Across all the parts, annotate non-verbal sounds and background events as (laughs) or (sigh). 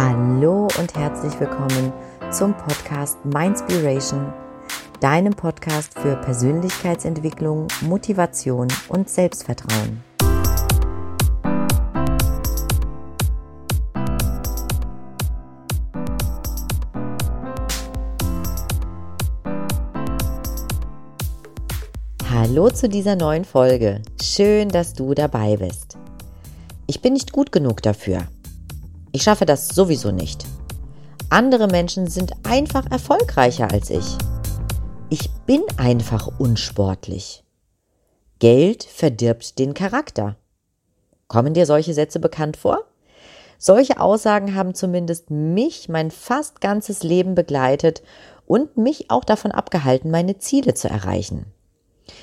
Hallo und herzlich willkommen zum Podcast Mindspiration, deinem Podcast für Persönlichkeitsentwicklung, Motivation und Selbstvertrauen. Hallo zu dieser neuen Folge. Schön, dass du dabei bist. Ich bin nicht gut genug dafür. Ich schaffe das sowieso nicht. Andere Menschen sind einfach erfolgreicher als ich. Ich bin einfach unsportlich. Geld verdirbt den Charakter. Kommen dir solche Sätze bekannt vor? Solche Aussagen haben zumindest mich mein fast ganzes Leben begleitet und mich auch davon abgehalten, meine Ziele zu erreichen.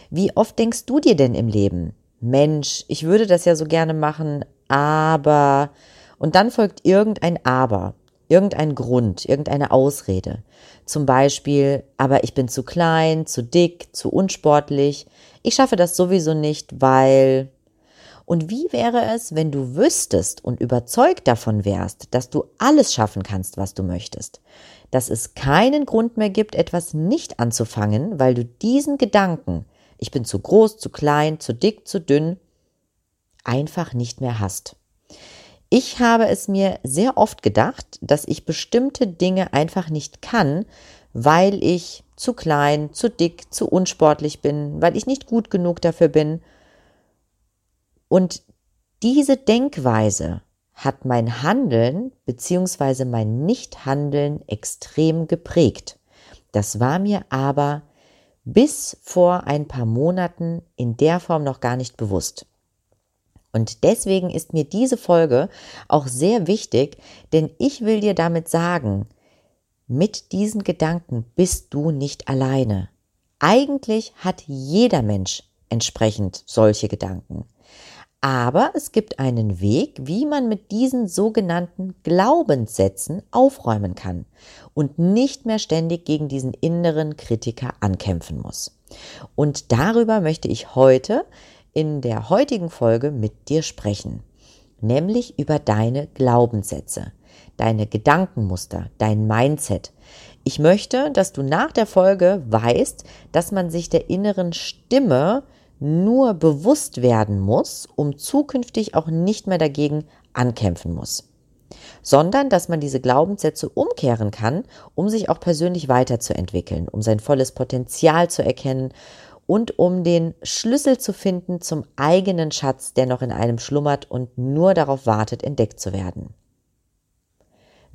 Wie oft denkst du dir denn im Leben, Mensch, ich würde das ja so gerne machen, aber und dann folgt irgendein Aber, irgendein Grund, irgendeine Ausrede. Zum Beispiel, aber ich bin zu klein, zu dick, zu unsportlich. Ich schaffe das sowieso nicht, weil. Und wie wäre es, wenn du wüsstest und überzeugt davon wärst, dass du alles schaffen kannst, was du möchtest? Dass es keinen Grund mehr gibt, etwas nicht anzufangen, weil du diesen Gedanken, ich bin zu groß, zu klein, zu dick, zu dünn, einfach nicht mehr hast. Ich habe es mir sehr oft gedacht, dass ich bestimmte Dinge einfach nicht kann, weil ich zu klein, zu dick, zu unsportlich bin, weil ich nicht gut genug dafür bin. Und diese Denkweise hat mein Handeln bzw. mein Nichthandeln extrem geprägt. Das war mir aber bis vor ein paar Monaten in der Form noch gar nicht bewusst. Und deswegen ist mir diese Folge auch sehr wichtig, denn ich will dir damit sagen, mit diesen Gedanken bist du nicht alleine. Eigentlich hat jeder Mensch entsprechend solche Gedanken. Aber es gibt einen Weg, wie man mit diesen sogenannten Glaubenssätzen aufräumen kann und nicht mehr ständig gegen diesen inneren Kritiker ankämpfen muss. Und darüber möchte ich heute in der heutigen Folge mit dir sprechen, nämlich über deine Glaubenssätze, deine Gedankenmuster, dein Mindset. Ich möchte, dass du nach der Folge weißt, dass man sich der inneren Stimme nur bewusst werden muss, um zukünftig auch nicht mehr dagegen ankämpfen muss sondern dass man diese Glaubenssätze umkehren kann, um sich auch persönlich weiterzuentwickeln, um sein volles Potenzial zu erkennen und um den Schlüssel zu finden zum eigenen Schatz, der noch in einem schlummert und nur darauf wartet, entdeckt zu werden.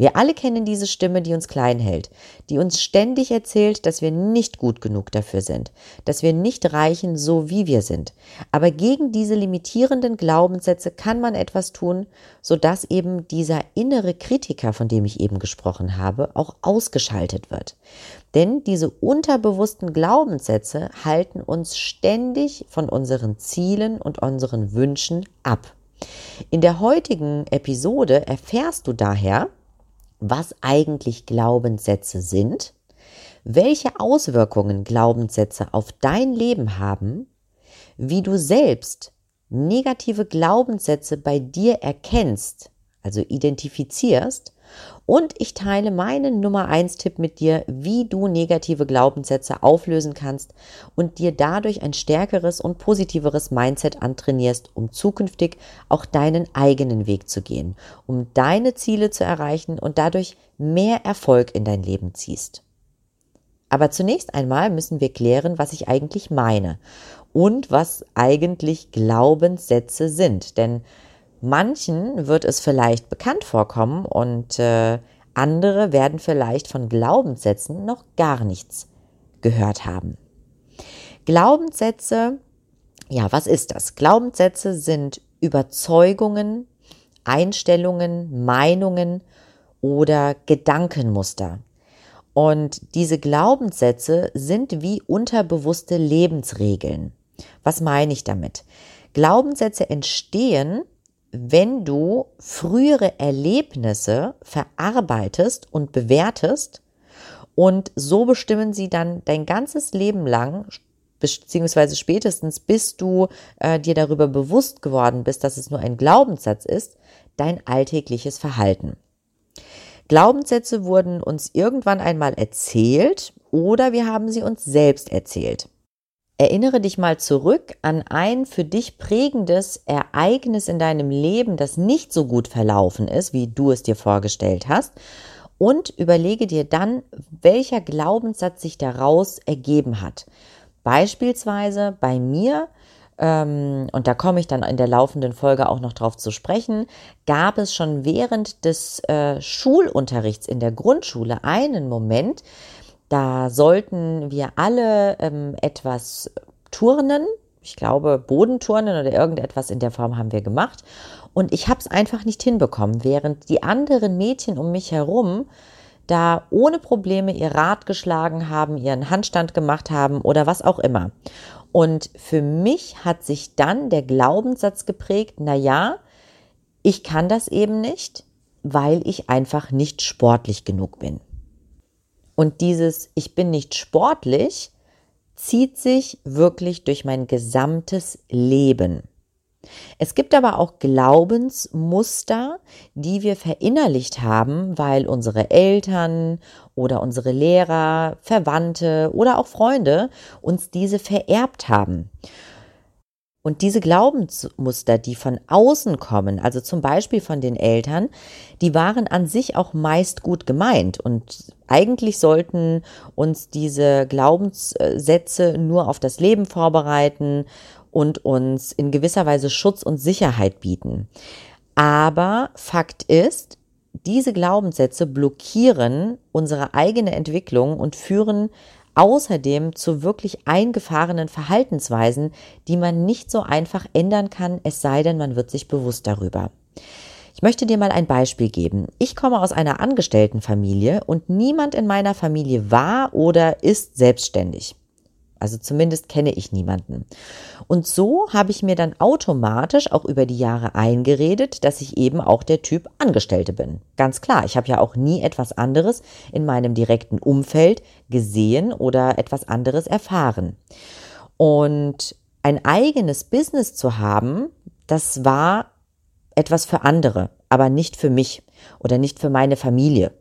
Wir alle kennen diese Stimme, die uns klein hält, die uns ständig erzählt, dass wir nicht gut genug dafür sind, dass wir nicht reichen, so wie wir sind. Aber gegen diese limitierenden Glaubenssätze kann man etwas tun, sodass eben dieser innere Kritiker, von dem ich eben gesprochen habe, auch ausgeschaltet wird. Denn diese unterbewussten Glaubenssätze halten uns ständig von unseren Zielen und unseren Wünschen ab. In der heutigen Episode erfährst du daher, was eigentlich Glaubenssätze sind, welche Auswirkungen Glaubenssätze auf dein Leben haben, wie du selbst negative Glaubenssätze bei dir erkennst, also identifizierst und ich teile meinen Nummer eins Tipp mit dir, wie du negative Glaubenssätze auflösen kannst und dir dadurch ein stärkeres und positiveres Mindset antrainierst, um zukünftig auch deinen eigenen Weg zu gehen, um deine Ziele zu erreichen und dadurch mehr Erfolg in dein Leben ziehst. Aber zunächst einmal müssen wir klären, was ich eigentlich meine und was eigentlich Glaubenssätze sind, denn Manchen wird es vielleicht bekannt vorkommen und äh, andere werden vielleicht von Glaubenssätzen noch gar nichts gehört haben. Glaubenssätze, ja, was ist das? Glaubenssätze sind Überzeugungen, Einstellungen, Meinungen oder Gedankenmuster. Und diese Glaubenssätze sind wie unterbewusste Lebensregeln. Was meine ich damit? Glaubenssätze entstehen, wenn du frühere Erlebnisse verarbeitest und bewertest und so bestimmen sie dann dein ganzes Leben lang, beziehungsweise spätestens bis du äh, dir darüber bewusst geworden bist, dass es nur ein Glaubenssatz ist, dein alltägliches Verhalten. Glaubenssätze wurden uns irgendwann einmal erzählt oder wir haben sie uns selbst erzählt. Erinnere dich mal zurück an ein für dich prägendes Ereignis in deinem Leben, das nicht so gut verlaufen ist, wie du es dir vorgestellt hast, und überlege dir dann, welcher Glaubenssatz sich daraus ergeben hat. Beispielsweise bei mir, ähm, und da komme ich dann in der laufenden Folge auch noch drauf zu sprechen, gab es schon während des äh, Schulunterrichts in der Grundschule einen Moment, da sollten wir alle ähm, etwas turnen. Ich glaube, Bodenturnen oder irgendetwas in der Form haben wir gemacht. Und ich habe es einfach nicht hinbekommen, während die anderen Mädchen um mich herum da ohne Probleme ihr Rad geschlagen haben, ihren Handstand gemacht haben oder was auch immer. Und für mich hat sich dann der Glaubenssatz geprägt, na ja, ich kann das eben nicht, weil ich einfach nicht sportlich genug bin. Und dieses Ich bin nicht sportlich zieht sich wirklich durch mein gesamtes Leben. Es gibt aber auch Glaubensmuster, die wir verinnerlicht haben, weil unsere Eltern oder unsere Lehrer, Verwandte oder auch Freunde uns diese vererbt haben. Und diese Glaubensmuster, die von außen kommen, also zum Beispiel von den Eltern, die waren an sich auch meist gut gemeint. Und eigentlich sollten uns diese Glaubenssätze nur auf das Leben vorbereiten und uns in gewisser Weise Schutz und Sicherheit bieten. Aber Fakt ist, diese Glaubenssätze blockieren unsere eigene Entwicklung und führen außerdem zu wirklich eingefahrenen Verhaltensweisen, die man nicht so einfach ändern kann, es sei denn, man wird sich bewusst darüber. Ich möchte dir mal ein Beispiel geben. Ich komme aus einer Angestelltenfamilie und niemand in meiner Familie war oder ist selbstständig. Also zumindest kenne ich niemanden. Und so habe ich mir dann automatisch auch über die Jahre eingeredet, dass ich eben auch der Typ Angestellte bin. Ganz klar, ich habe ja auch nie etwas anderes in meinem direkten Umfeld gesehen oder etwas anderes erfahren. Und ein eigenes Business zu haben, das war etwas für andere, aber nicht für mich oder nicht für meine Familie.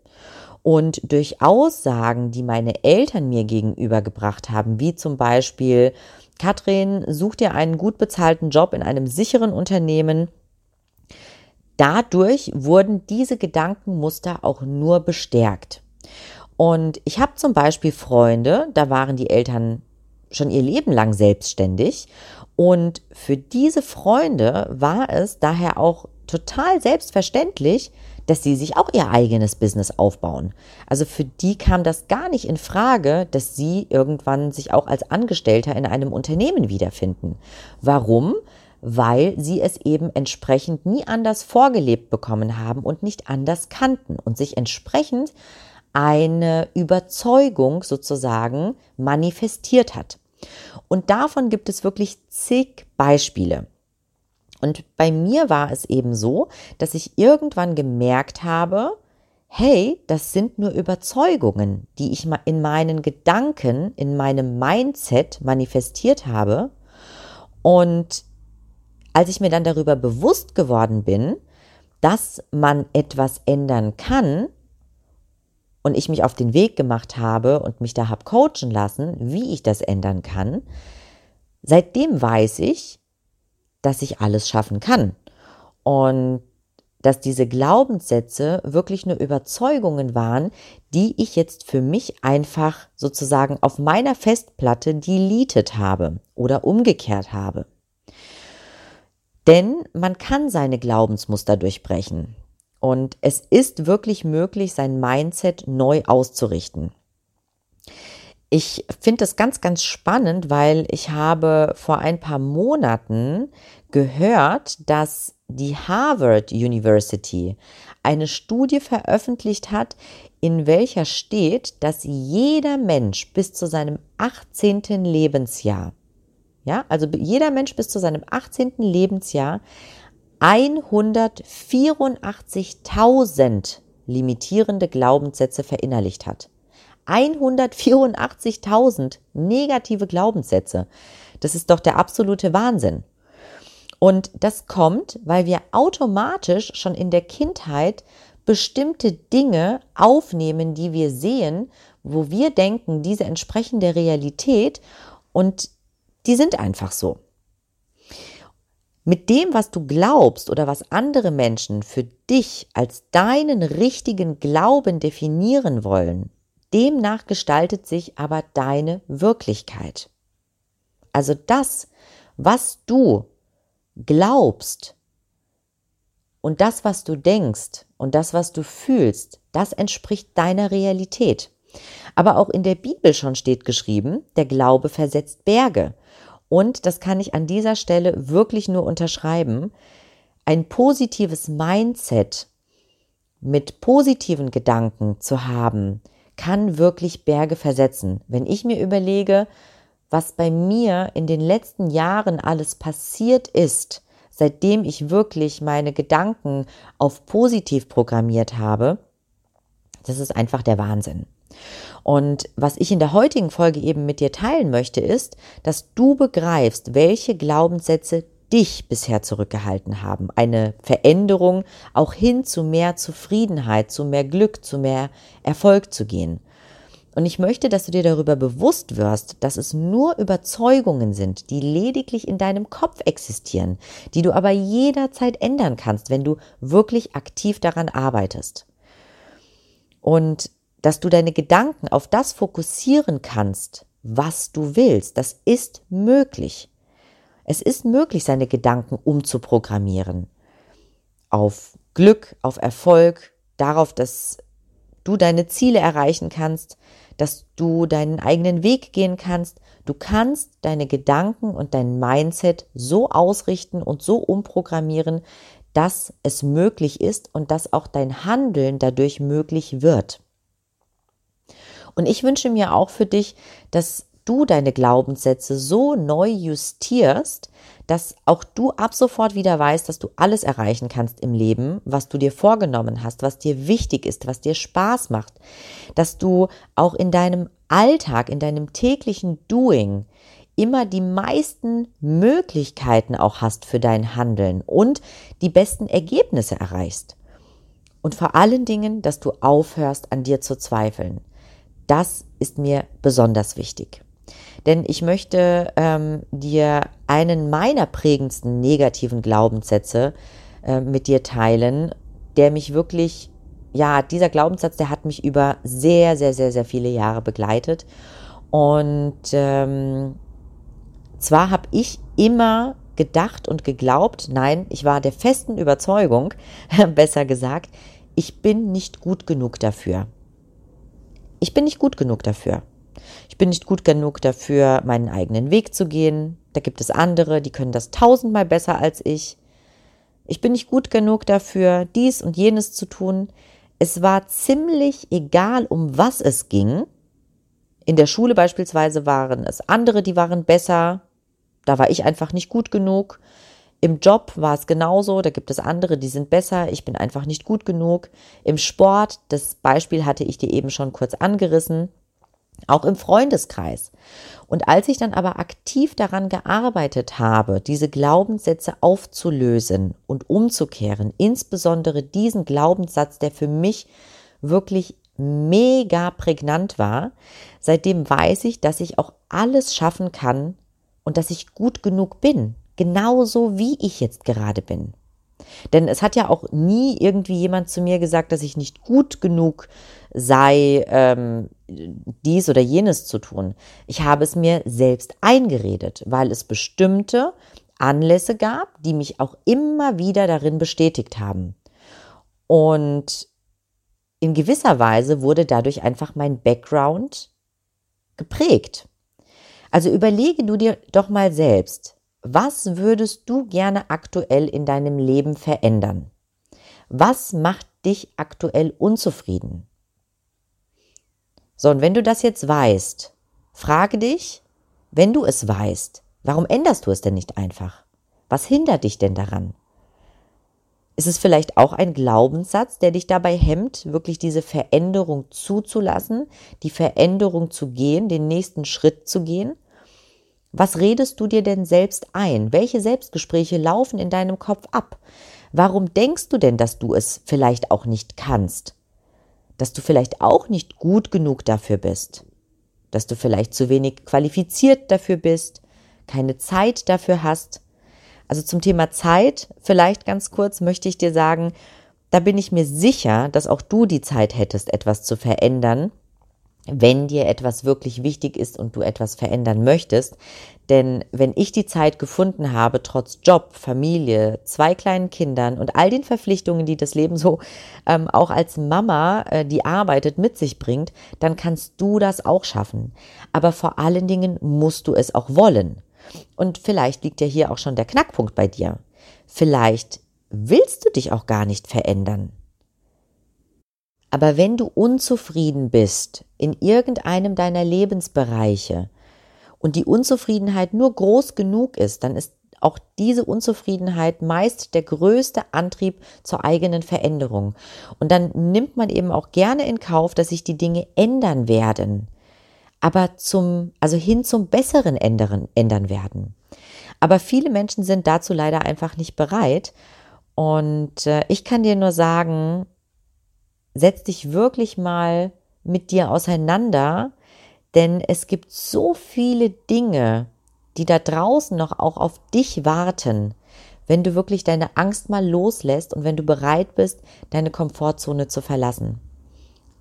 Und durch Aussagen, die meine Eltern mir gegenübergebracht haben, wie zum Beispiel, Katrin, such dir einen gut bezahlten Job in einem sicheren Unternehmen. Dadurch wurden diese Gedankenmuster auch nur bestärkt. Und ich habe zum Beispiel Freunde, da waren die Eltern schon ihr Leben lang selbstständig. Und für diese Freunde war es daher auch total selbstverständlich, dass sie sich auch ihr eigenes Business aufbauen. Also für die kam das gar nicht in Frage, dass sie irgendwann sich auch als Angestellter in einem Unternehmen wiederfinden. Warum? Weil sie es eben entsprechend nie anders vorgelebt bekommen haben und nicht anders kannten und sich entsprechend eine Überzeugung sozusagen manifestiert hat. Und davon gibt es wirklich zig Beispiele. Und bei mir war es eben so, dass ich irgendwann gemerkt habe, hey, das sind nur Überzeugungen, die ich in meinen Gedanken, in meinem Mindset manifestiert habe. Und als ich mir dann darüber bewusst geworden bin, dass man etwas ändern kann und ich mich auf den Weg gemacht habe und mich da habe coachen lassen, wie ich das ändern kann, seitdem weiß ich, dass ich alles schaffen kann. Und dass diese Glaubenssätze wirklich nur Überzeugungen waren, die ich jetzt für mich einfach sozusagen auf meiner Festplatte deleted habe oder umgekehrt habe. Denn man kann seine Glaubensmuster durchbrechen. Und es ist wirklich möglich, sein Mindset neu auszurichten. Ich finde das ganz, ganz spannend, weil ich habe vor ein paar Monaten gehört, dass die Harvard University eine Studie veröffentlicht hat, in welcher steht, dass jeder Mensch bis zu seinem 18. Lebensjahr, ja, also jeder Mensch bis zu seinem 18. Lebensjahr 184.000 limitierende Glaubenssätze verinnerlicht hat. 184.000 negative Glaubenssätze. Das ist doch der absolute Wahnsinn. Und das kommt, weil wir automatisch schon in der Kindheit bestimmte Dinge aufnehmen, die wir sehen, wo wir denken, diese entsprechen der Realität und die sind einfach so. Mit dem, was du glaubst oder was andere Menschen für dich als deinen richtigen Glauben definieren wollen, demnach gestaltet sich aber deine Wirklichkeit. Also das, was du glaubst und das, was du denkst und das, was du fühlst, das entspricht deiner Realität. Aber auch in der Bibel schon steht geschrieben, der Glaube versetzt Berge. Und das kann ich an dieser Stelle wirklich nur unterschreiben. Ein positives Mindset mit positiven Gedanken zu haben, kann wirklich Berge versetzen. Wenn ich mir überlege, was bei mir in den letzten Jahren alles passiert ist, seitdem ich wirklich meine Gedanken auf positiv programmiert habe, das ist einfach der Wahnsinn. Und was ich in der heutigen Folge eben mit dir teilen möchte, ist, dass du begreifst, welche Glaubenssätze dich bisher zurückgehalten haben. Eine Veränderung auch hin zu mehr Zufriedenheit, zu mehr Glück, zu mehr Erfolg zu gehen. Und ich möchte, dass du dir darüber bewusst wirst, dass es nur Überzeugungen sind, die lediglich in deinem Kopf existieren, die du aber jederzeit ändern kannst, wenn du wirklich aktiv daran arbeitest. Und dass du deine Gedanken auf das fokussieren kannst, was du willst, das ist möglich. Es ist möglich, seine Gedanken umzuprogrammieren. Auf Glück, auf Erfolg, darauf, dass du deine Ziele erreichen kannst, dass du deinen eigenen Weg gehen kannst. Du kannst deine Gedanken und dein Mindset so ausrichten und so umprogrammieren, dass es möglich ist und dass auch dein Handeln dadurch möglich wird. Und ich wünsche mir auch für dich, dass du deine Glaubenssätze so neu justierst, dass auch du ab sofort wieder weißt, dass du alles erreichen kannst im Leben, was du dir vorgenommen hast, was dir wichtig ist, was dir Spaß macht, dass du auch in deinem Alltag, in deinem täglichen Doing immer die meisten Möglichkeiten auch hast für dein Handeln und die besten Ergebnisse erreichst. Und vor allen Dingen, dass du aufhörst, an dir zu zweifeln. Das ist mir besonders wichtig. Denn ich möchte ähm, dir einen meiner prägendsten negativen Glaubenssätze äh, mit dir teilen, der mich wirklich, ja, dieser Glaubenssatz, der hat mich über sehr, sehr, sehr, sehr viele Jahre begleitet. Und ähm, zwar habe ich immer gedacht und geglaubt, nein, ich war der festen Überzeugung, (laughs) besser gesagt, ich bin nicht gut genug dafür. Ich bin nicht gut genug dafür. Bin nicht gut genug dafür, meinen eigenen Weg zu gehen. Da gibt es andere, die können das tausendmal besser als ich. Ich bin nicht gut genug dafür, dies und jenes zu tun. Es war ziemlich egal, um was es ging. In der Schule beispielsweise waren es andere, die waren besser. Da war ich einfach nicht gut genug. Im Job war es genauso, da gibt es andere, die sind besser, ich bin einfach nicht gut genug. Im Sport, das Beispiel hatte ich dir eben schon kurz angerissen, auch im Freundeskreis. Und als ich dann aber aktiv daran gearbeitet habe, diese Glaubenssätze aufzulösen und umzukehren, insbesondere diesen Glaubenssatz, der für mich wirklich mega prägnant war, seitdem weiß ich, dass ich auch alles schaffen kann und dass ich gut genug bin, genauso wie ich jetzt gerade bin. Denn es hat ja auch nie irgendwie jemand zu mir gesagt, dass ich nicht gut genug sei, ähm, dies oder jenes zu tun. Ich habe es mir selbst eingeredet, weil es bestimmte Anlässe gab, die mich auch immer wieder darin bestätigt haben. Und in gewisser Weise wurde dadurch einfach mein Background geprägt. Also überlege du dir doch mal selbst, was würdest du gerne aktuell in deinem Leben verändern? Was macht dich aktuell unzufrieden? So, und wenn du das jetzt weißt, frage dich, wenn du es weißt, warum änderst du es denn nicht einfach? Was hindert dich denn daran? Ist es vielleicht auch ein Glaubenssatz, der dich dabei hemmt, wirklich diese Veränderung zuzulassen, die Veränderung zu gehen, den nächsten Schritt zu gehen? Was redest du dir denn selbst ein? Welche Selbstgespräche laufen in deinem Kopf ab? Warum denkst du denn, dass du es vielleicht auch nicht kannst? Dass du vielleicht auch nicht gut genug dafür bist? Dass du vielleicht zu wenig qualifiziert dafür bist? Keine Zeit dafür hast? Also zum Thema Zeit, vielleicht ganz kurz möchte ich dir sagen, da bin ich mir sicher, dass auch du die Zeit hättest, etwas zu verändern wenn dir etwas wirklich wichtig ist und du etwas verändern möchtest. Denn wenn ich die Zeit gefunden habe, trotz Job, Familie, zwei kleinen Kindern und all den Verpflichtungen, die das Leben so ähm, auch als Mama, äh, die arbeitet, mit sich bringt, dann kannst du das auch schaffen. Aber vor allen Dingen musst du es auch wollen. Und vielleicht liegt ja hier auch schon der Knackpunkt bei dir. Vielleicht willst du dich auch gar nicht verändern. Aber wenn du unzufrieden bist in irgendeinem deiner Lebensbereiche und die Unzufriedenheit nur groß genug ist, dann ist auch diese Unzufriedenheit meist der größte Antrieb zur eigenen Veränderung. Und dann nimmt man eben auch gerne in Kauf, dass sich die Dinge ändern werden, aber zum, also hin zum Besseren ändern, ändern werden. Aber viele Menschen sind dazu leider einfach nicht bereit. Und äh, ich kann dir nur sagen, setz dich wirklich mal mit dir auseinander, denn es gibt so viele Dinge, die da draußen noch auch auf dich warten, wenn du wirklich deine Angst mal loslässt und wenn du bereit bist, deine Komfortzone zu verlassen.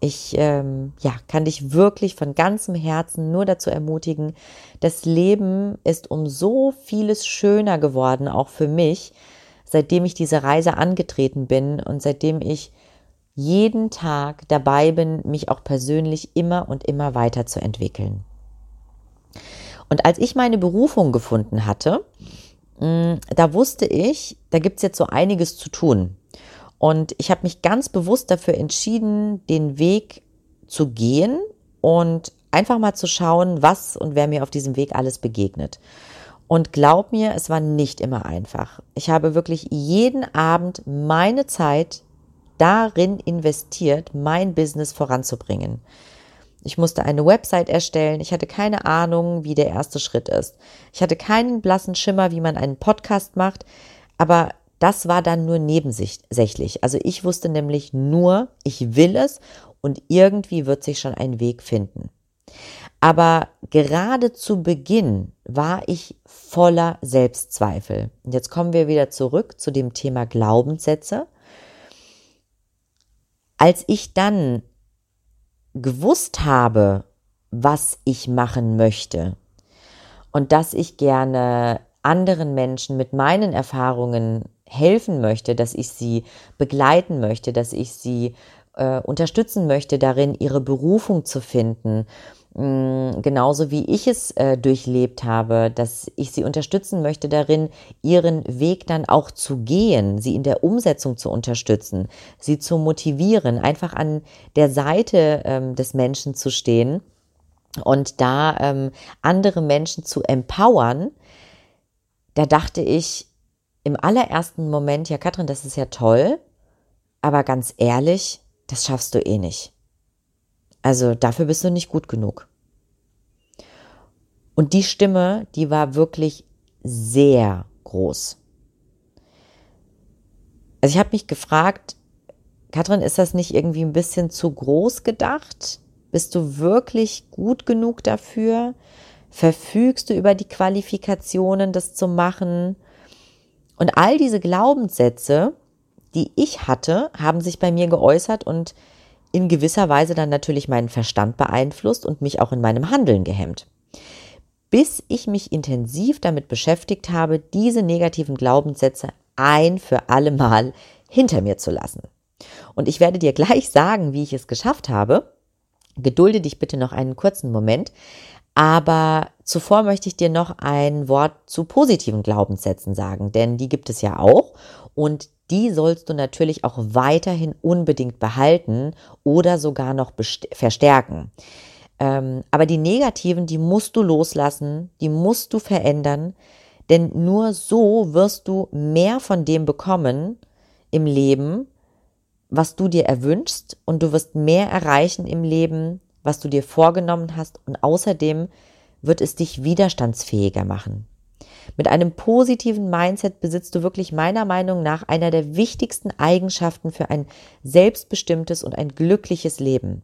Ich ähm, ja, kann dich wirklich von ganzem Herzen nur dazu ermutigen, das Leben ist um so vieles schöner geworden, auch für mich, seitdem ich diese Reise angetreten bin und seitdem ich jeden Tag dabei bin, mich auch persönlich immer und immer weiterzuentwickeln. Und als ich meine Berufung gefunden hatte, mm, da wusste ich, da gibt es jetzt so einiges zu tun. Und ich habe mich ganz bewusst dafür entschieden, den Weg zu gehen und einfach mal zu schauen, was und wer mir auf diesem Weg alles begegnet. Und glaub mir, es war nicht immer einfach. Ich habe wirklich jeden Abend meine Zeit darin investiert, mein Business voranzubringen. Ich musste eine Website erstellen. Ich hatte keine Ahnung, wie der erste Schritt ist. Ich hatte keinen blassen Schimmer, wie man einen Podcast macht. Aber das war dann nur nebensächlich. Also ich wusste nämlich nur, ich will es und irgendwie wird sich schon ein Weg finden. Aber gerade zu Beginn war ich voller Selbstzweifel. Und jetzt kommen wir wieder zurück zu dem Thema Glaubenssätze. Als ich dann gewusst habe, was ich machen möchte und dass ich gerne anderen Menschen mit meinen Erfahrungen helfen möchte, dass ich sie begleiten möchte, dass ich sie äh, unterstützen möchte darin, ihre Berufung zu finden Mm, genauso wie ich es äh, durchlebt habe, dass ich sie unterstützen möchte darin, ihren Weg dann auch zu gehen, sie in der Umsetzung zu unterstützen, sie zu motivieren, einfach an der Seite ähm, des Menschen zu stehen und da ähm, andere Menschen zu empowern, da dachte ich im allerersten Moment, ja Katrin, das ist ja toll, aber ganz ehrlich, das schaffst du eh nicht. Also dafür bist du nicht gut genug. Und die Stimme, die war wirklich sehr groß. Also ich habe mich gefragt, Katrin, ist das nicht irgendwie ein bisschen zu groß gedacht? Bist du wirklich gut genug dafür? Verfügst du über die Qualifikationen, das zu machen? Und all diese Glaubenssätze, die ich hatte, haben sich bei mir geäußert und in gewisser Weise dann natürlich meinen Verstand beeinflusst und mich auch in meinem Handeln gehemmt bis ich mich intensiv damit beschäftigt habe, diese negativen Glaubenssätze ein für alle Mal hinter mir zu lassen. Und ich werde dir gleich sagen, wie ich es geschafft habe. Gedulde dich bitte noch einen kurzen Moment. Aber zuvor möchte ich dir noch ein Wort zu positiven Glaubenssätzen sagen, denn die gibt es ja auch und die sollst du natürlich auch weiterhin unbedingt behalten oder sogar noch verstärken. Ähm, aber die negativen, die musst du loslassen, die musst du verändern, denn nur so wirst du mehr von dem bekommen im Leben, was du dir erwünschst und du wirst mehr erreichen im Leben, was du dir vorgenommen hast und außerdem wird es dich widerstandsfähiger machen. Mit einem positiven Mindset besitzt du wirklich meiner Meinung nach einer der wichtigsten Eigenschaften für ein selbstbestimmtes und ein glückliches Leben.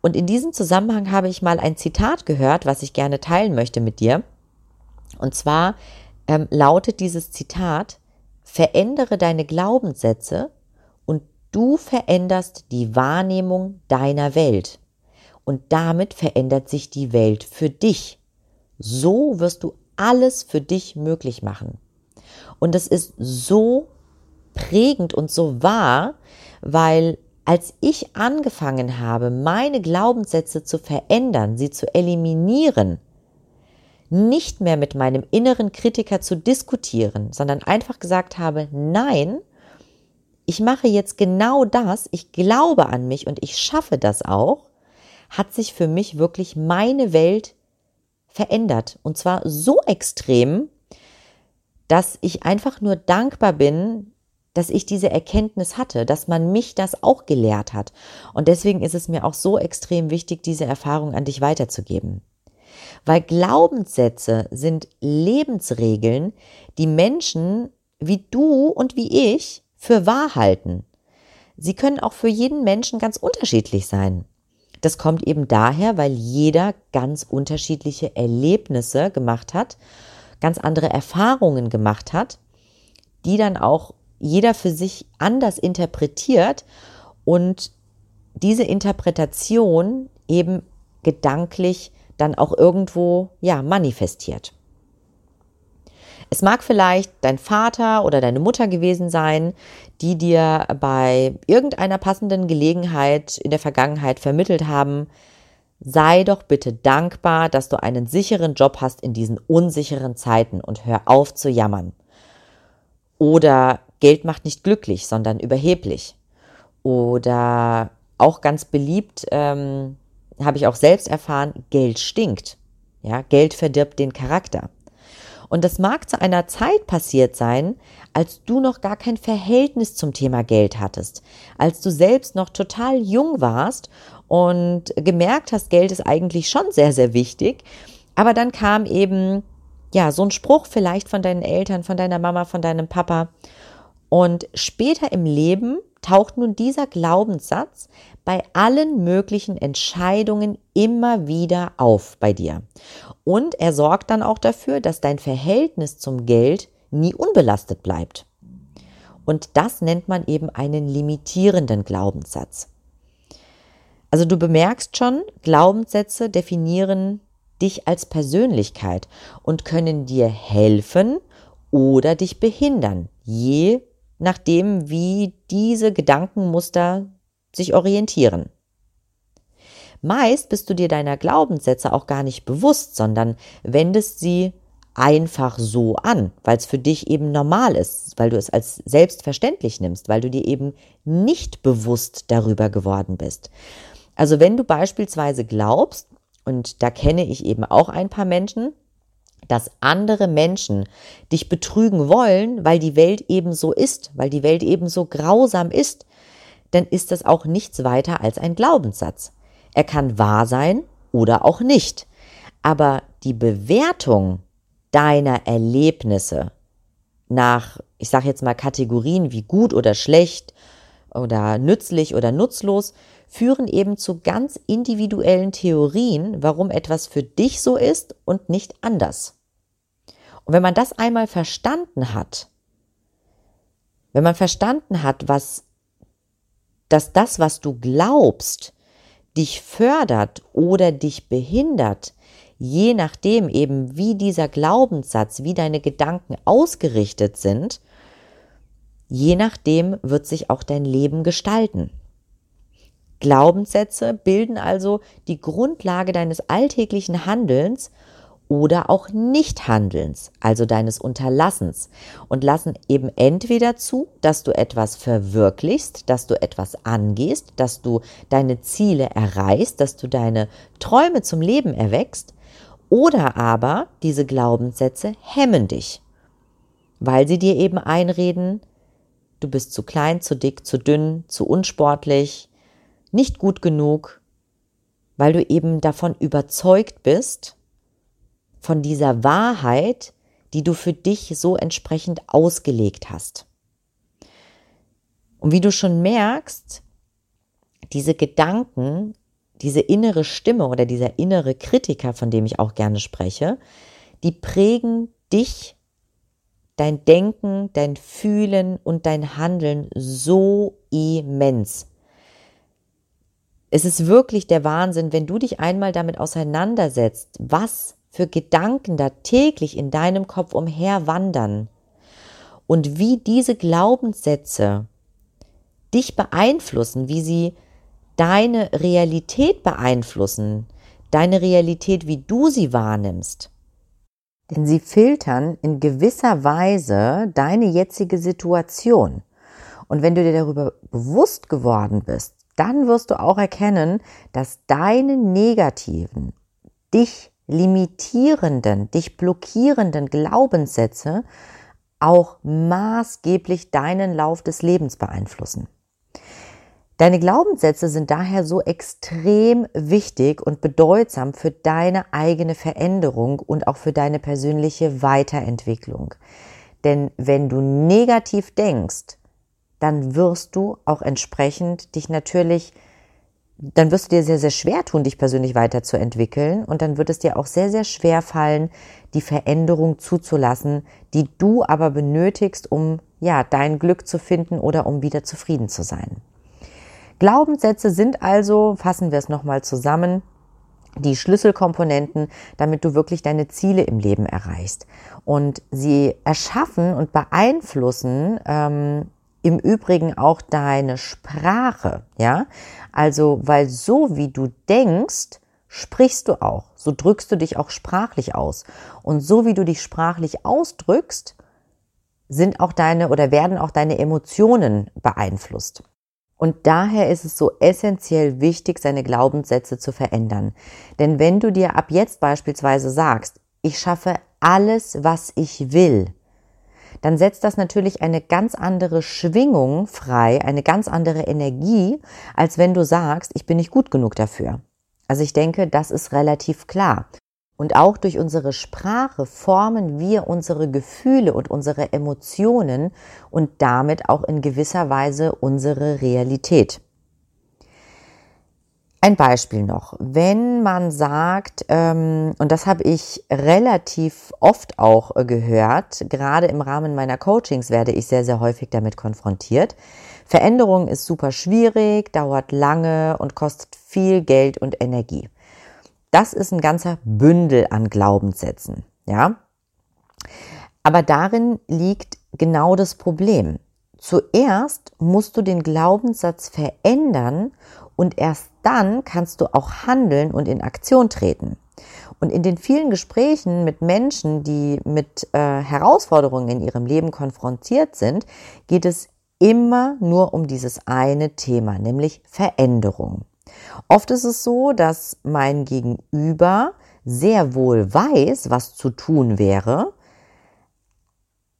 Und in diesem Zusammenhang habe ich mal ein Zitat gehört, was ich gerne teilen möchte mit dir. Und zwar ähm, lautet dieses Zitat, verändere deine Glaubenssätze und du veränderst die Wahrnehmung deiner Welt. Und damit verändert sich die Welt für dich. So wirst du alles für dich möglich machen. Und das ist so prägend und so wahr, weil als ich angefangen habe, meine Glaubenssätze zu verändern, sie zu eliminieren, nicht mehr mit meinem inneren Kritiker zu diskutieren, sondern einfach gesagt habe, nein, ich mache jetzt genau das, ich glaube an mich und ich schaffe das auch, hat sich für mich wirklich meine Welt verändert. Und zwar so extrem, dass ich einfach nur dankbar bin, dass ich diese Erkenntnis hatte, dass man mich das auch gelehrt hat. Und deswegen ist es mir auch so extrem wichtig, diese Erfahrung an dich weiterzugeben. Weil Glaubenssätze sind Lebensregeln, die Menschen wie du und wie ich für wahr halten. Sie können auch für jeden Menschen ganz unterschiedlich sein. Das kommt eben daher, weil jeder ganz unterschiedliche Erlebnisse gemacht hat, ganz andere Erfahrungen gemacht hat, die dann auch jeder für sich anders interpretiert und diese Interpretation eben gedanklich dann auch irgendwo, ja, manifestiert. Es mag vielleicht dein Vater oder deine Mutter gewesen sein, die dir bei irgendeiner passenden Gelegenheit in der Vergangenheit vermittelt haben, sei doch bitte dankbar, dass du einen sicheren Job hast in diesen unsicheren Zeiten und hör auf zu jammern. Oder Geld macht nicht glücklich, sondern überheblich. Oder auch ganz beliebt, ähm, habe ich auch selbst erfahren, Geld stinkt. Ja, Geld verdirbt den Charakter. Und das mag zu einer Zeit passiert sein, als du noch gar kein Verhältnis zum Thema Geld hattest, als du selbst noch total jung warst und gemerkt hast, Geld ist eigentlich schon sehr, sehr wichtig. Aber dann kam eben, ja, so ein Spruch vielleicht von deinen Eltern, von deiner Mama, von deinem Papa. Und später im Leben taucht nun dieser Glaubenssatz bei allen möglichen Entscheidungen immer wieder auf bei dir. Und er sorgt dann auch dafür, dass dein Verhältnis zum Geld nie unbelastet bleibt. Und das nennt man eben einen limitierenden Glaubenssatz. Also du bemerkst schon, Glaubenssätze definieren dich als Persönlichkeit und können dir helfen oder dich behindern, je nachdem, wie diese Gedankenmuster sich orientieren. Meist bist du dir deiner Glaubenssätze auch gar nicht bewusst, sondern wendest sie einfach so an, weil es für dich eben normal ist, weil du es als selbstverständlich nimmst, weil du dir eben nicht bewusst darüber geworden bist. Also wenn du beispielsweise glaubst, und da kenne ich eben auch ein paar Menschen, dass andere Menschen dich betrügen wollen, weil die Welt eben so ist, weil die Welt eben so grausam ist, dann ist das auch nichts weiter als ein Glaubenssatz. Er kann wahr sein oder auch nicht. Aber die Bewertung deiner Erlebnisse nach, ich sage jetzt mal Kategorien wie gut oder schlecht oder nützlich oder nutzlos, führen eben zu ganz individuellen Theorien, warum etwas für dich so ist und nicht anders. Und wenn man das einmal verstanden hat, wenn man verstanden hat, was, dass das, was du glaubst, dich fördert oder dich behindert, je nachdem eben, wie dieser Glaubenssatz, wie deine Gedanken ausgerichtet sind, je nachdem wird sich auch dein Leben gestalten. Glaubenssätze bilden also die Grundlage deines alltäglichen Handelns oder auch Nichthandelns, also deines Unterlassens, und lassen eben entweder zu, dass du etwas verwirklichst, dass du etwas angehst, dass du deine Ziele erreichst, dass du deine Träume zum Leben erwächst, oder aber diese Glaubenssätze hemmen dich, weil sie dir eben einreden, du bist zu klein, zu dick, zu dünn, zu unsportlich, nicht gut genug, weil du eben davon überzeugt bist, von dieser Wahrheit, die du für dich so entsprechend ausgelegt hast. Und wie du schon merkst, diese Gedanken, diese innere Stimme oder dieser innere Kritiker, von dem ich auch gerne spreche, die prägen dich, dein Denken, dein Fühlen und dein Handeln so immens. Es ist wirklich der Wahnsinn, wenn du dich einmal damit auseinandersetzt, was für Gedanken da täglich in deinem Kopf umherwandern und wie diese Glaubenssätze dich beeinflussen, wie sie deine Realität beeinflussen, deine Realität, wie du sie wahrnimmst. Denn sie filtern in gewisser Weise deine jetzige Situation. Und wenn du dir darüber bewusst geworden bist, dann wirst du auch erkennen, dass deine negativen, dich limitierenden, dich blockierenden Glaubenssätze auch maßgeblich deinen Lauf des Lebens beeinflussen. Deine Glaubenssätze sind daher so extrem wichtig und bedeutsam für deine eigene Veränderung und auch für deine persönliche Weiterentwicklung. Denn wenn du negativ denkst, dann wirst du auch entsprechend dich natürlich, dann wirst du dir sehr, sehr schwer tun, dich persönlich weiterzuentwickeln und dann wird es dir auch sehr, sehr schwer fallen, die Veränderung zuzulassen, die du aber benötigst, um ja, dein Glück zu finden oder um wieder zufrieden zu sein. Glaubenssätze sind also, fassen wir es nochmal zusammen, die Schlüsselkomponenten, damit du wirklich deine Ziele im Leben erreichst. Und sie erschaffen und beeinflussen ähm, im Übrigen auch deine Sprache, ja. Also, weil so wie du denkst, sprichst du auch. So drückst du dich auch sprachlich aus. Und so wie du dich sprachlich ausdrückst, sind auch deine oder werden auch deine Emotionen beeinflusst. Und daher ist es so essentiell wichtig, seine Glaubenssätze zu verändern. Denn wenn du dir ab jetzt beispielsweise sagst, ich schaffe alles, was ich will, dann setzt das natürlich eine ganz andere Schwingung frei, eine ganz andere Energie, als wenn du sagst, ich bin nicht gut genug dafür. Also ich denke, das ist relativ klar. Und auch durch unsere Sprache formen wir unsere Gefühle und unsere Emotionen und damit auch in gewisser Weise unsere Realität. Ein Beispiel noch. Wenn man sagt, ähm, und das habe ich relativ oft auch äh, gehört, gerade im Rahmen meiner Coachings werde ich sehr, sehr häufig damit konfrontiert. Veränderung ist super schwierig, dauert lange und kostet viel Geld und Energie. Das ist ein ganzer Bündel an Glaubenssätzen, ja. Aber darin liegt genau das Problem. Zuerst musst du den Glaubenssatz verändern und erst dann kannst du auch handeln und in Aktion treten. Und in den vielen Gesprächen mit Menschen, die mit äh, Herausforderungen in ihrem Leben konfrontiert sind, geht es immer nur um dieses eine Thema, nämlich Veränderung. Oft ist es so, dass mein Gegenüber sehr wohl weiß, was zu tun wäre,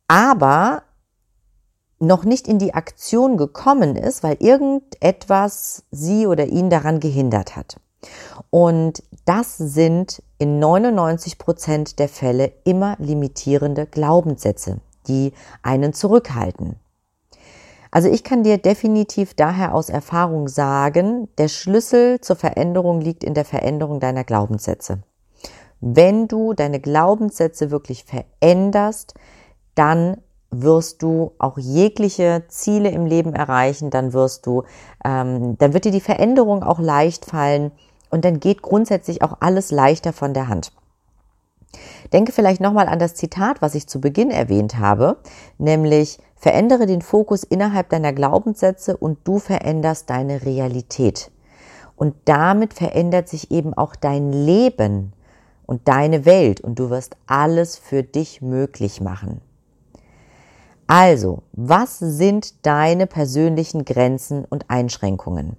aber noch nicht in die Aktion gekommen ist, weil irgendetwas sie oder ihn daran gehindert hat. Und das sind in 99 Prozent der Fälle immer limitierende Glaubenssätze, die einen zurückhalten. Also ich kann dir definitiv daher aus Erfahrung sagen, der Schlüssel zur Veränderung liegt in der Veränderung deiner Glaubenssätze. Wenn du deine Glaubenssätze wirklich veränderst, dann wirst du auch jegliche Ziele im Leben erreichen, dann wirst du, ähm, dann wird dir die Veränderung auch leicht fallen und dann geht grundsätzlich auch alles leichter von der Hand. Denke vielleicht nochmal an das Zitat, was ich zu Beginn erwähnt habe, nämlich Verändere den Fokus innerhalb deiner Glaubenssätze und du veränderst deine Realität. Und damit verändert sich eben auch dein Leben und deine Welt und du wirst alles für dich möglich machen. Also, was sind deine persönlichen Grenzen und Einschränkungen?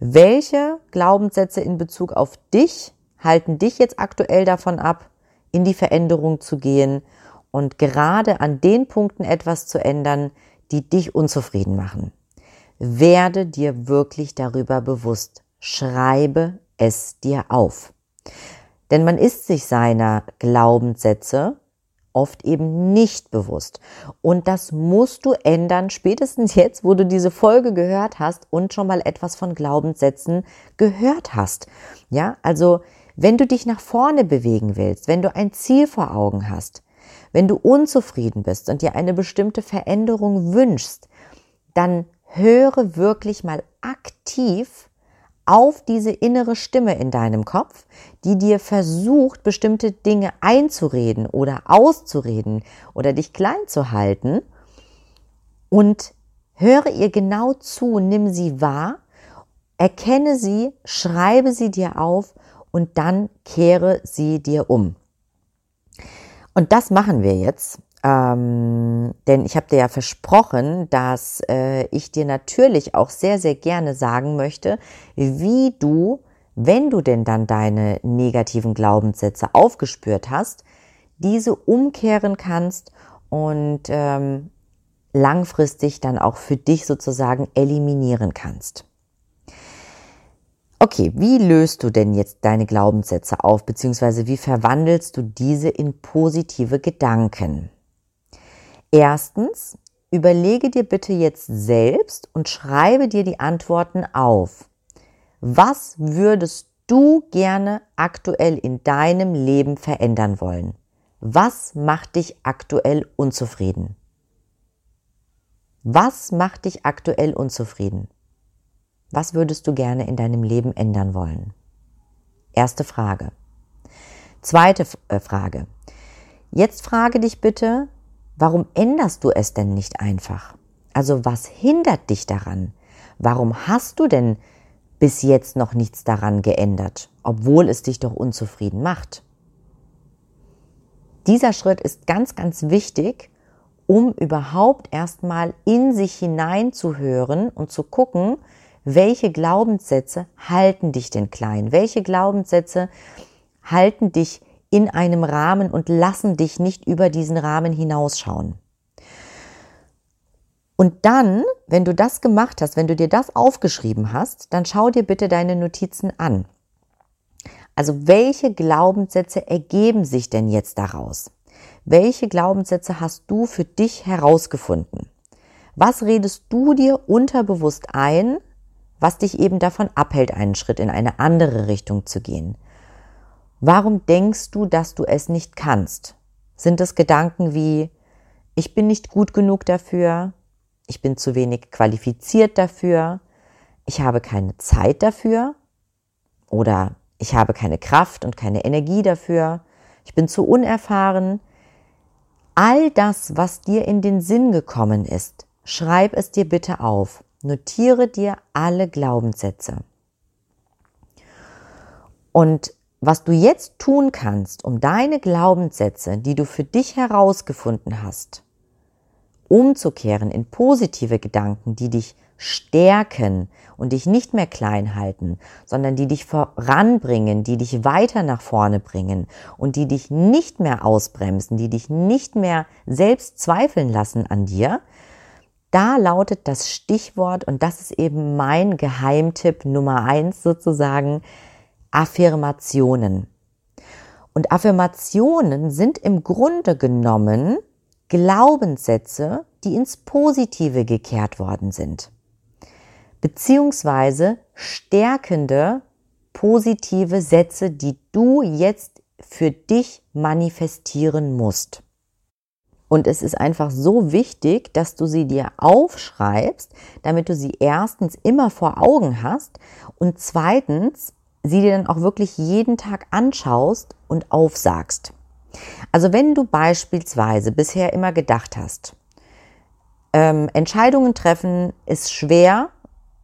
Welche Glaubenssätze in Bezug auf dich halten dich jetzt aktuell davon ab, in die Veränderung zu gehen und gerade an den Punkten etwas zu ändern, die dich unzufrieden machen. Werde dir wirklich darüber bewusst. Schreibe es dir auf. Denn man ist sich seiner Glaubenssätze oft eben nicht bewusst. Und das musst du ändern, spätestens jetzt, wo du diese Folge gehört hast und schon mal etwas von Glaubenssätzen gehört hast. Ja, also wenn du dich nach vorne bewegen willst, wenn du ein Ziel vor Augen hast, wenn du unzufrieden bist und dir eine bestimmte Veränderung wünschst, dann höre wirklich mal aktiv auf diese innere Stimme in deinem Kopf, die dir versucht, bestimmte Dinge einzureden oder auszureden oder dich klein zu halten. Und höre ihr genau zu, nimm sie wahr, erkenne sie, schreibe sie dir auf und dann kehre sie dir um. Und das machen wir jetzt. Ähm, denn ich habe dir ja versprochen, dass äh, ich dir natürlich auch sehr, sehr gerne sagen möchte, wie du, wenn du denn dann deine negativen Glaubenssätze aufgespürt hast, diese umkehren kannst und ähm, langfristig dann auch für dich sozusagen eliminieren kannst. Okay, wie löst du denn jetzt deine Glaubenssätze auf, beziehungsweise wie verwandelst du diese in positive Gedanken? Erstens, überlege dir bitte jetzt selbst und schreibe dir die Antworten auf. Was würdest du gerne aktuell in deinem Leben verändern wollen? Was macht dich aktuell unzufrieden? Was macht dich aktuell unzufrieden? Was würdest du gerne in deinem Leben ändern wollen? Erste Frage. Zweite äh, Frage. Jetzt frage dich bitte, Warum änderst du es denn nicht einfach? Also was hindert dich daran? Warum hast du denn bis jetzt noch nichts daran geändert, obwohl es dich doch unzufrieden macht? Dieser Schritt ist ganz, ganz wichtig, um überhaupt erstmal in sich hineinzuhören und zu gucken, welche Glaubenssätze halten dich denn klein? Welche Glaubenssätze halten dich in einem Rahmen und lassen dich nicht über diesen Rahmen hinausschauen. Und dann, wenn du das gemacht hast, wenn du dir das aufgeschrieben hast, dann schau dir bitte deine Notizen an. Also welche Glaubenssätze ergeben sich denn jetzt daraus? Welche Glaubenssätze hast du für dich herausgefunden? Was redest du dir unterbewusst ein, was dich eben davon abhält, einen Schritt in eine andere Richtung zu gehen? Warum denkst du, dass du es nicht kannst? Sind es Gedanken wie, ich bin nicht gut genug dafür, ich bin zu wenig qualifiziert dafür, ich habe keine Zeit dafür oder ich habe keine Kraft und keine Energie dafür, ich bin zu unerfahren. All das, was dir in den Sinn gekommen ist, schreib es dir bitte auf. Notiere dir alle Glaubenssätze. Und was du jetzt tun kannst, um deine Glaubenssätze, die du für dich herausgefunden hast, umzukehren in positive Gedanken, die dich stärken und dich nicht mehr klein halten, sondern die dich voranbringen, die dich weiter nach vorne bringen und die dich nicht mehr ausbremsen, die dich nicht mehr selbst zweifeln lassen an dir, da lautet das Stichwort, und das ist eben mein Geheimtipp Nummer eins sozusagen, Affirmationen. Und Affirmationen sind im Grunde genommen Glaubenssätze, die ins Positive gekehrt worden sind. Beziehungsweise stärkende, positive Sätze, die du jetzt für dich manifestieren musst. Und es ist einfach so wichtig, dass du sie dir aufschreibst, damit du sie erstens immer vor Augen hast und zweitens sie dir dann auch wirklich jeden Tag anschaust und aufsagst. Also wenn du beispielsweise bisher immer gedacht hast, ähm, Entscheidungen treffen ist schwer,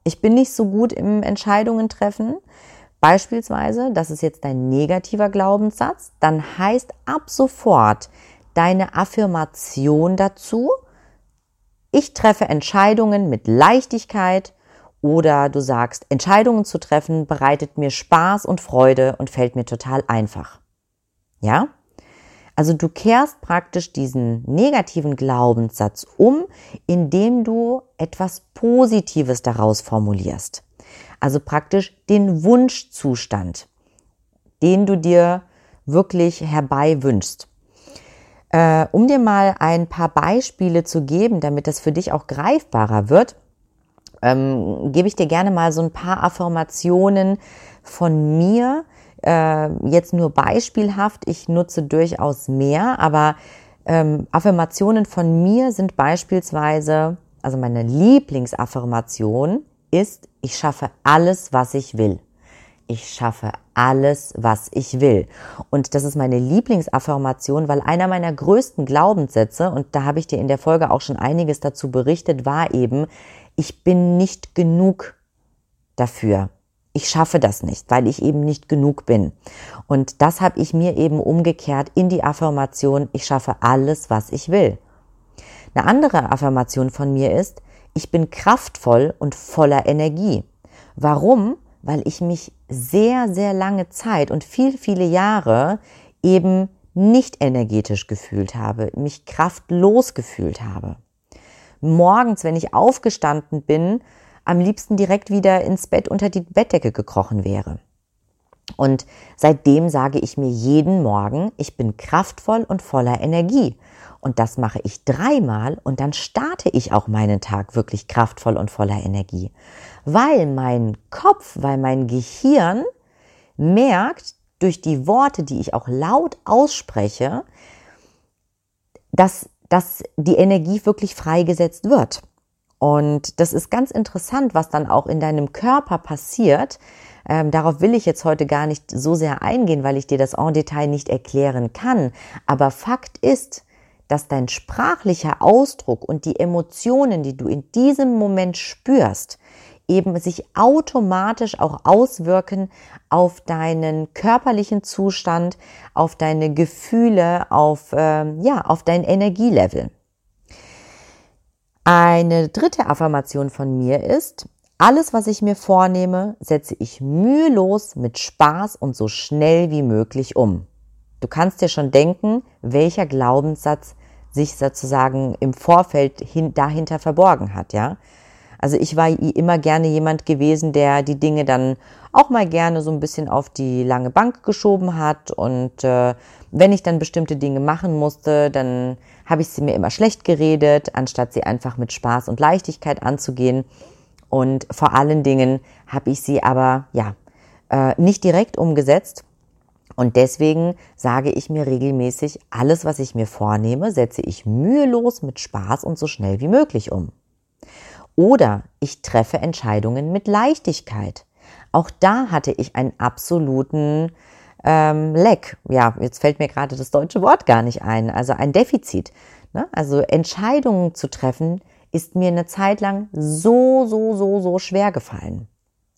ich bin nicht so gut im Entscheidungen treffen, beispielsweise, das ist jetzt dein negativer Glaubenssatz, dann heißt ab sofort deine Affirmation dazu, ich treffe Entscheidungen mit Leichtigkeit, oder du sagst, Entscheidungen zu treffen bereitet mir Spaß und Freude und fällt mir total einfach. Ja? Also du kehrst praktisch diesen negativen Glaubenssatz um, indem du etwas Positives daraus formulierst. Also praktisch den Wunschzustand, den du dir wirklich herbei wünschst. Äh, um dir mal ein paar Beispiele zu geben, damit das für dich auch greifbarer wird, ähm, gebe ich dir gerne mal so ein paar Affirmationen von mir. Äh, jetzt nur beispielhaft, ich nutze durchaus mehr, aber ähm, Affirmationen von mir sind beispielsweise, also meine Lieblingsaffirmation ist, ich schaffe alles, was ich will. Ich schaffe alles, was ich will. Und das ist meine Lieblingsaffirmation, weil einer meiner größten Glaubenssätze, und da habe ich dir in der Folge auch schon einiges dazu berichtet, war eben, ich bin nicht genug dafür. Ich schaffe das nicht, weil ich eben nicht genug bin. Und das habe ich mir eben umgekehrt in die Affirmation, ich schaffe alles, was ich will. Eine andere Affirmation von mir ist, ich bin kraftvoll und voller Energie. Warum? Weil ich mich sehr, sehr lange Zeit und viel, viele Jahre eben nicht energetisch gefühlt habe, mich kraftlos gefühlt habe morgens, wenn ich aufgestanden bin, am liebsten direkt wieder ins Bett unter die Bettdecke gekrochen wäre. Und seitdem sage ich mir jeden Morgen, ich bin kraftvoll und voller Energie. Und das mache ich dreimal und dann starte ich auch meinen Tag wirklich kraftvoll und voller Energie. Weil mein Kopf, weil mein Gehirn merkt durch die Worte, die ich auch laut ausspreche, dass dass die Energie wirklich freigesetzt wird. Und das ist ganz interessant, was dann auch in deinem Körper passiert. Ähm, darauf will ich jetzt heute gar nicht so sehr eingehen, weil ich dir das en Detail nicht erklären kann. Aber Fakt ist, dass dein sprachlicher Ausdruck und die Emotionen, die du in diesem Moment spürst, eben sich automatisch auch auswirken auf deinen körperlichen Zustand, auf deine Gefühle, auf, äh, ja, auf dein Energielevel. Eine dritte Affirmation von mir ist, alles, was ich mir vornehme, setze ich mühelos mit Spaß und so schnell wie möglich um. Du kannst dir schon denken, welcher Glaubenssatz sich sozusagen im Vorfeld hin, dahinter verborgen hat, ja? Also ich war immer gerne jemand gewesen, der die Dinge dann auch mal gerne so ein bisschen auf die lange Bank geschoben hat. Und äh, wenn ich dann bestimmte Dinge machen musste, dann habe ich sie mir immer schlecht geredet, anstatt sie einfach mit Spaß und Leichtigkeit anzugehen. Und vor allen Dingen habe ich sie aber ja äh, nicht direkt umgesetzt. Und deswegen sage ich mir regelmäßig, alles, was ich mir vornehme, setze ich mühelos mit Spaß und so schnell wie möglich um. Oder ich treffe Entscheidungen mit Leichtigkeit. Auch da hatte ich einen absoluten ähm, Leck. Ja, jetzt fällt mir gerade das deutsche Wort gar nicht ein. Also ein Defizit. Ne? Also Entscheidungen zu treffen ist mir eine Zeit lang so, so, so, so schwer gefallen.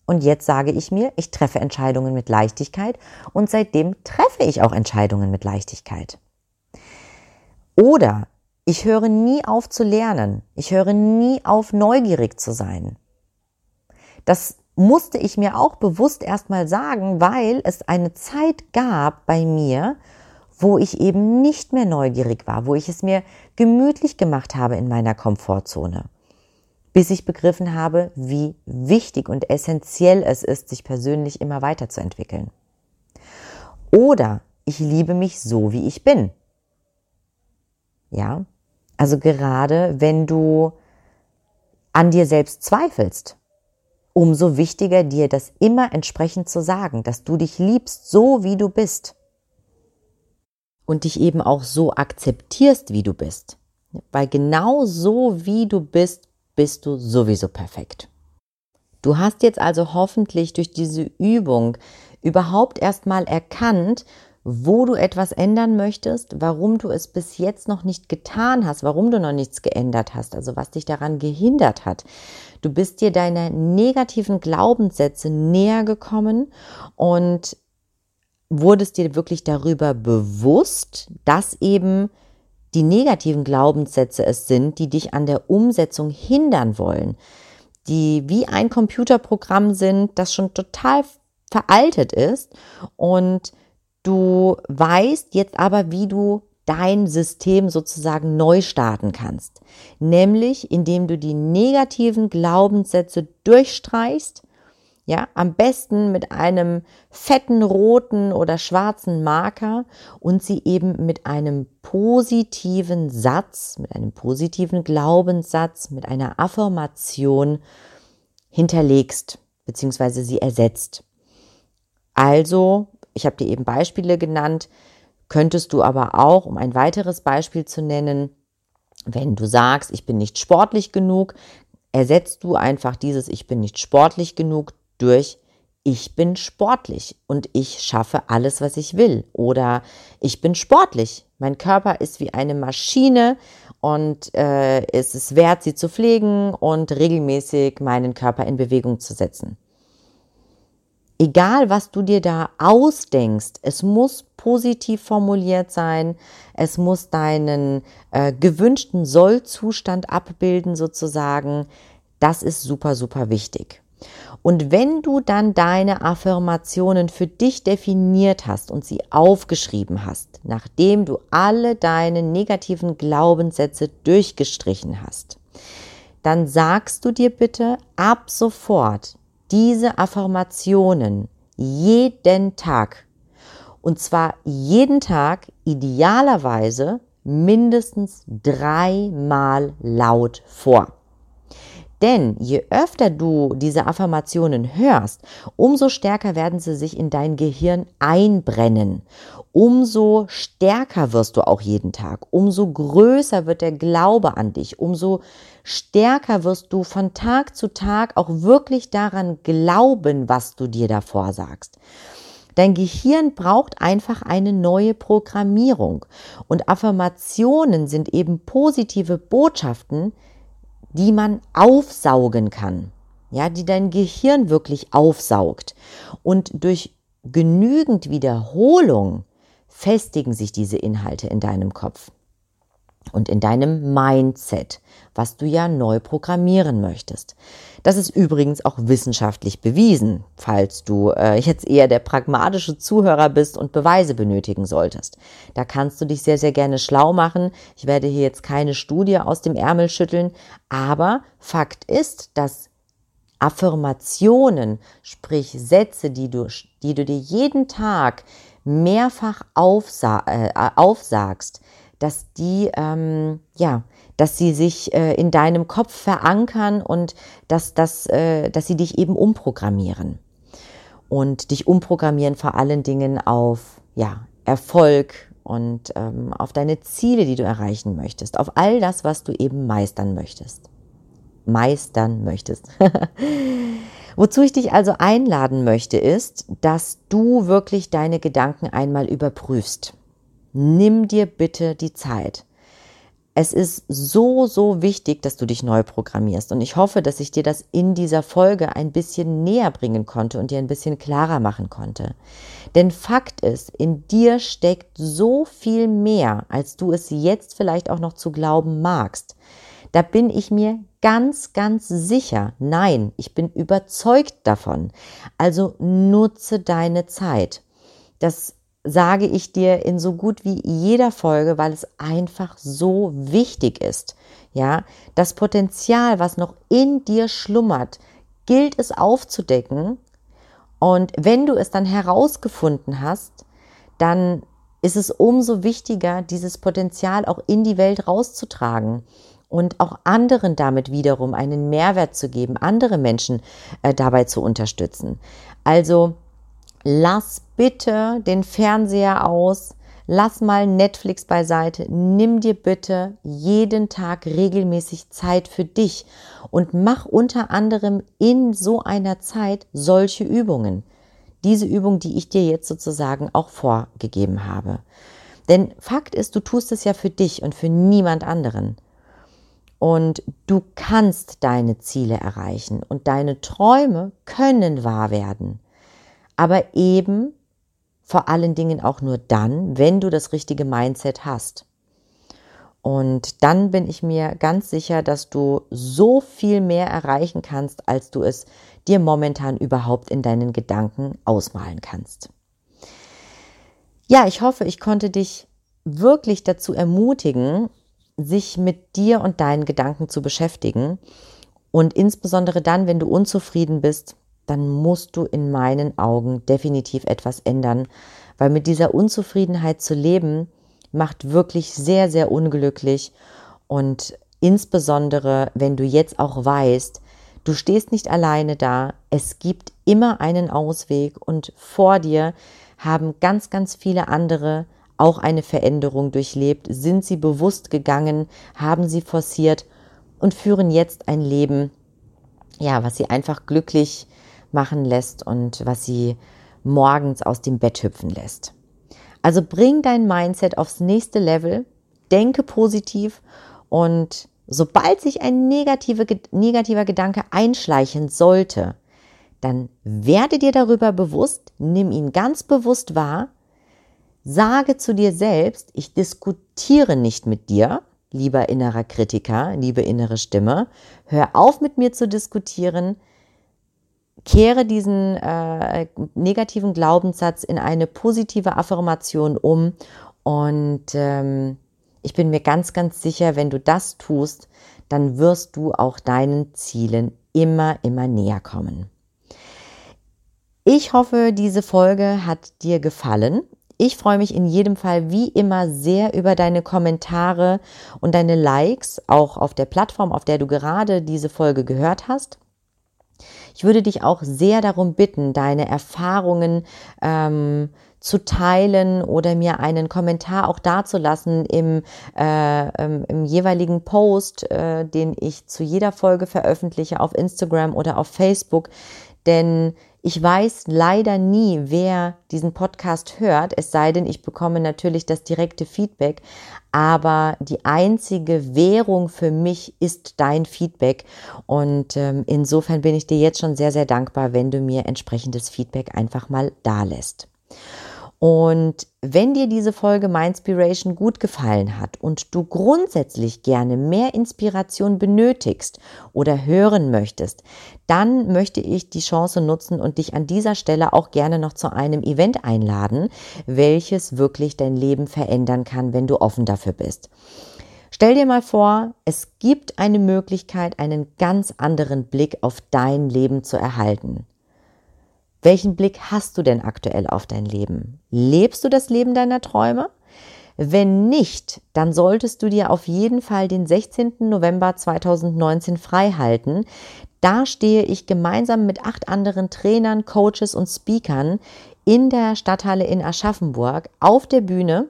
Und jetzt sage ich mir, ich treffe Entscheidungen mit Leichtigkeit und seitdem treffe ich auch Entscheidungen mit Leichtigkeit. Oder ich höre nie auf zu lernen. Ich höre nie auf, neugierig zu sein. Das musste ich mir auch bewusst erstmal sagen, weil es eine Zeit gab bei mir, wo ich eben nicht mehr neugierig war, wo ich es mir gemütlich gemacht habe in meiner Komfortzone, bis ich begriffen habe, wie wichtig und essentiell es ist, sich persönlich immer weiterzuentwickeln. Oder ich liebe mich so, wie ich bin. Ja, also gerade wenn du an dir selbst zweifelst, umso wichtiger dir das immer entsprechend zu sagen, dass du dich liebst, so wie du bist. Und dich eben auch so akzeptierst, wie du bist. Weil genau so wie du bist, bist du sowieso perfekt. Du hast jetzt also hoffentlich durch diese Übung überhaupt erstmal erkannt, wo du etwas ändern möchtest, warum du es bis jetzt noch nicht getan hast, warum du noch nichts geändert hast, also was dich daran gehindert hat. Du bist dir deiner negativen Glaubenssätze näher gekommen und wurdest dir wirklich darüber bewusst, dass eben die negativen Glaubenssätze es sind, die dich an der Umsetzung hindern wollen, die wie ein Computerprogramm sind, das schon total veraltet ist und Du weißt jetzt aber, wie du dein System sozusagen neu starten kannst. Nämlich, indem du die negativen Glaubenssätze durchstreichst, Ja, am besten mit einem fetten roten oder schwarzen Marker und sie eben mit einem positiven Satz, mit einem positiven Glaubenssatz, mit einer Affirmation hinterlegst bzw. sie ersetzt. Also, ich habe dir eben Beispiele genannt, könntest du aber auch, um ein weiteres Beispiel zu nennen, wenn du sagst, ich bin nicht sportlich genug, ersetzt du einfach dieses Ich bin nicht sportlich genug durch ich bin sportlich und ich schaffe alles, was ich will. Oder ich bin sportlich. Mein Körper ist wie eine Maschine und äh, es ist wert, sie zu pflegen und regelmäßig meinen Körper in Bewegung zu setzen. Egal, was du dir da ausdenkst, es muss positiv formuliert sein, es muss deinen äh, gewünschten Sollzustand abbilden sozusagen. Das ist super, super wichtig. Und wenn du dann deine Affirmationen für dich definiert hast und sie aufgeschrieben hast, nachdem du alle deine negativen Glaubenssätze durchgestrichen hast, dann sagst du dir bitte ab sofort diese Affirmationen jeden Tag. Und zwar jeden Tag idealerweise mindestens dreimal laut vor. Denn je öfter du diese Affirmationen hörst, umso stärker werden sie sich in dein Gehirn einbrennen. Umso stärker wirst du auch jeden Tag. Umso größer wird der Glaube an dich. Umso stärker wirst du von Tag zu Tag auch wirklich daran glauben, was du dir davor sagst. Dein Gehirn braucht einfach eine neue Programmierung. Und Affirmationen sind eben positive Botschaften, die man aufsaugen kann, ja, die dein Gehirn wirklich aufsaugt. Und durch genügend Wiederholung festigen sich diese Inhalte in deinem Kopf und in deinem Mindset, was du ja neu programmieren möchtest. Das ist übrigens auch wissenschaftlich bewiesen, falls du äh, jetzt eher der pragmatische Zuhörer bist und Beweise benötigen solltest. Da kannst du dich sehr, sehr gerne schlau machen. Ich werde hier jetzt keine Studie aus dem Ärmel schütteln, aber Fakt ist, dass Affirmationen, sprich Sätze, die du, die du dir jeden Tag mehrfach aufsa äh, aufsagst, dass die, ähm, ja, dass sie sich äh, in deinem Kopf verankern und dass, dass, äh, dass sie dich eben umprogrammieren. Und dich umprogrammieren vor allen Dingen auf, ja, Erfolg und ähm, auf deine Ziele, die du erreichen möchtest, auf all das, was du eben meistern möchtest. Meistern möchtest. (laughs) Wozu ich dich also einladen möchte, ist, dass du wirklich deine Gedanken einmal überprüfst. Nimm dir bitte die Zeit. Es ist so, so wichtig, dass du dich neu programmierst. Und ich hoffe, dass ich dir das in dieser Folge ein bisschen näher bringen konnte und dir ein bisschen klarer machen konnte. Denn Fakt ist, in dir steckt so viel mehr, als du es jetzt vielleicht auch noch zu glauben magst. Da bin ich mir ganz, ganz sicher. Nein, ich bin überzeugt davon. Also nutze deine Zeit. Das sage ich dir in so gut wie jeder Folge, weil es einfach so wichtig ist. Ja, das Potenzial, was noch in dir schlummert, gilt es aufzudecken. Und wenn du es dann herausgefunden hast, dann ist es umso wichtiger, dieses Potenzial auch in die Welt rauszutragen und auch anderen damit wiederum einen Mehrwert zu geben, andere Menschen äh, dabei zu unterstützen. Also lass bitte den Fernseher aus, lass mal Netflix beiseite, nimm dir bitte jeden Tag regelmäßig Zeit für dich und mach unter anderem in so einer Zeit solche Übungen. Diese Übung, die ich dir jetzt sozusagen auch vorgegeben habe. Denn Fakt ist, du tust es ja für dich und für niemand anderen. Und du kannst deine Ziele erreichen und deine Träume können wahr werden aber eben vor allen Dingen auch nur dann, wenn du das richtige Mindset hast. Und dann bin ich mir ganz sicher, dass du so viel mehr erreichen kannst, als du es dir momentan überhaupt in deinen Gedanken ausmalen kannst. Ja, ich hoffe, ich konnte dich wirklich dazu ermutigen, sich mit dir und deinen Gedanken zu beschäftigen. Und insbesondere dann, wenn du unzufrieden bist, dann musst du in meinen Augen definitiv etwas ändern, weil mit dieser Unzufriedenheit zu leben macht wirklich sehr, sehr unglücklich. Und insbesondere, wenn du jetzt auch weißt, du stehst nicht alleine da, es gibt immer einen Ausweg und vor dir haben ganz, ganz viele andere auch eine Veränderung durchlebt, sind sie bewusst gegangen, haben sie forciert und führen jetzt ein Leben, ja, was sie einfach glücklich machen lässt und was sie morgens aus dem Bett hüpfen lässt. Also bring dein Mindset aufs nächste Level, denke positiv und sobald sich ein negative, negativer Gedanke einschleichen sollte, dann werde dir darüber bewusst, nimm ihn ganz bewusst wahr, sage zu dir selbst, ich diskutiere nicht mit dir, lieber innerer Kritiker, liebe innere Stimme, hör auf mit mir zu diskutieren, kehre diesen äh, negativen Glaubenssatz in eine positive Affirmation um und ähm, ich bin mir ganz, ganz sicher, wenn du das tust, dann wirst du auch deinen Zielen immer, immer näher kommen. Ich hoffe, diese Folge hat dir gefallen. Ich freue mich in jedem Fall wie immer sehr über deine Kommentare und deine Likes, auch auf der Plattform, auf der du gerade diese Folge gehört hast. Ich würde dich auch sehr darum bitten, deine Erfahrungen ähm, zu teilen oder mir einen Kommentar auch dazulassen im, äh, im jeweiligen Post, äh, den ich zu jeder Folge veröffentliche auf Instagram oder auf Facebook. Denn ich weiß leider nie, wer diesen Podcast hört, es sei denn, ich bekomme natürlich das direkte Feedback. Aber die einzige Währung für mich ist dein Feedback. Und ähm, insofern bin ich dir jetzt schon sehr, sehr dankbar, wenn du mir entsprechendes Feedback einfach mal da lässt. Und wenn dir diese Folge Mindspiration gut gefallen hat und du grundsätzlich gerne mehr Inspiration benötigst oder hören möchtest, dann möchte ich die Chance nutzen und dich an dieser Stelle auch gerne noch zu einem Event einladen, welches wirklich dein Leben verändern kann, wenn du offen dafür bist. Stell dir mal vor, es gibt eine Möglichkeit, einen ganz anderen Blick auf dein Leben zu erhalten. Welchen Blick hast du denn aktuell auf dein Leben? Lebst du das Leben deiner Träume? Wenn nicht, dann solltest du dir auf jeden Fall den 16. November 2019 frei halten. Da stehe ich gemeinsam mit acht anderen Trainern, Coaches und Speakern in der Stadthalle in Aschaffenburg auf der Bühne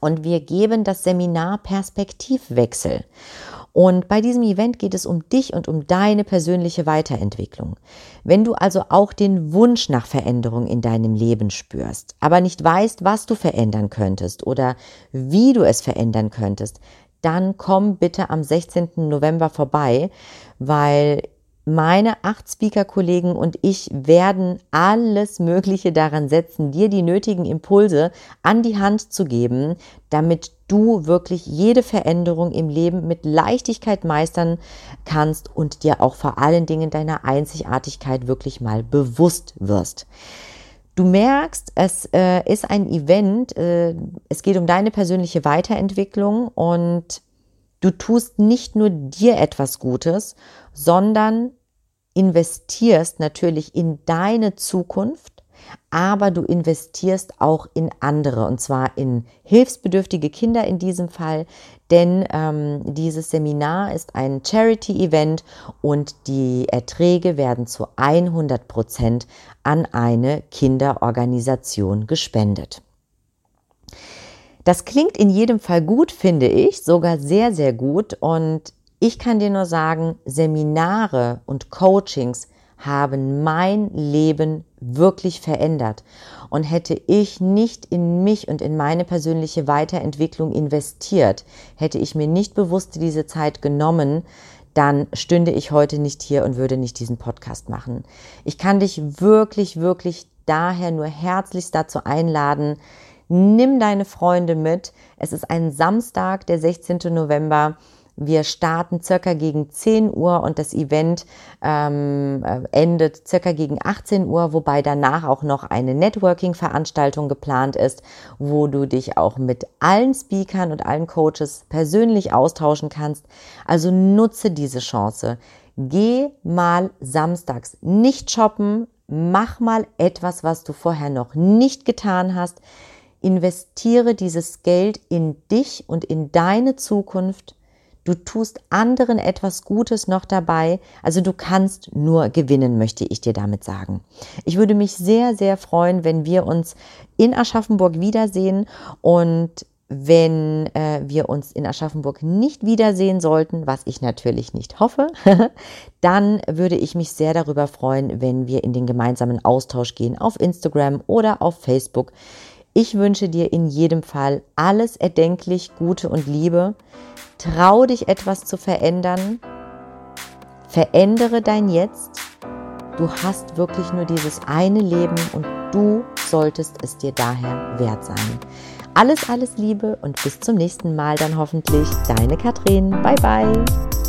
und wir geben das Seminar Perspektivwechsel. Und bei diesem Event geht es um dich und um deine persönliche Weiterentwicklung. Wenn du also auch den Wunsch nach Veränderung in deinem Leben spürst, aber nicht weißt, was du verändern könntest oder wie du es verändern könntest, dann komm bitte am 16. November vorbei, weil meine acht Speaker-Kollegen und ich werden alles Mögliche daran setzen, dir die nötigen Impulse an die Hand zu geben, damit du wirklich jede Veränderung im Leben mit Leichtigkeit meistern kannst und dir auch vor allen Dingen deiner Einzigartigkeit wirklich mal bewusst wirst. Du merkst, es äh, ist ein Event, äh, es geht um deine persönliche Weiterentwicklung und du tust nicht nur dir etwas Gutes, sondern investierst natürlich in deine Zukunft aber du investierst auch in andere und zwar in hilfsbedürftige Kinder in diesem Fall, denn ähm, dieses Seminar ist ein Charity-Event und die Erträge werden zu 100 Prozent an eine Kinderorganisation gespendet. Das klingt in jedem Fall gut, finde ich, sogar sehr, sehr gut. Und ich kann dir nur sagen, Seminare und Coachings haben mein Leben wirklich verändert. Und hätte ich nicht in mich und in meine persönliche Weiterentwicklung investiert, hätte ich mir nicht bewusst diese Zeit genommen, dann stünde ich heute nicht hier und würde nicht diesen Podcast machen. Ich kann dich wirklich, wirklich daher nur herzlichst dazu einladen, nimm deine Freunde mit. Es ist ein Samstag, der 16. November. Wir starten circa gegen 10 Uhr und das Event ähm, äh, endet circa gegen 18 Uhr, wobei danach auch noch eine Networking-Veranstaltung geplant ist, wo du dich auch mit allen Speakern und allen Coaches persönlich austauschen kannst. Also nutze diese Chance. Geh mal samstags nicht shoppen, mach mal etwas, was du vorher noch nicht getan hast. Investiere dieses Geld in dich und in deine Zukunft. Du tust anderen etwas Gutes noch dabei. Also du kannst nur gewinnen, möchte ich dir damit sagen. Ich würde mich sehr, sehr freuen, wenn wir uns in Aschaffenburg wiedersehen und wenn äh, wir uns in Aschaffenburg nicht wiedersehen sollten, was ich natürlich nicht hoffe, (laughs) dann würde ich mich sehr darüber freuen, wenn wir in den gemeinsamen Austausch gehen auf Instagram oder auf Facebook. Ich wünsche dir in jedem Fall alles erdenklich Gute und Liebe. Trau dich etwas zu verändern. Verändere dein Jetzt. Du hast wirklich nur dieses eine Leben und du solltest es dir daher wert sein. Alles, alles Liebe und bis zum nächsten Mal dann hoffentlich. Deine Katrin. Bye, bye.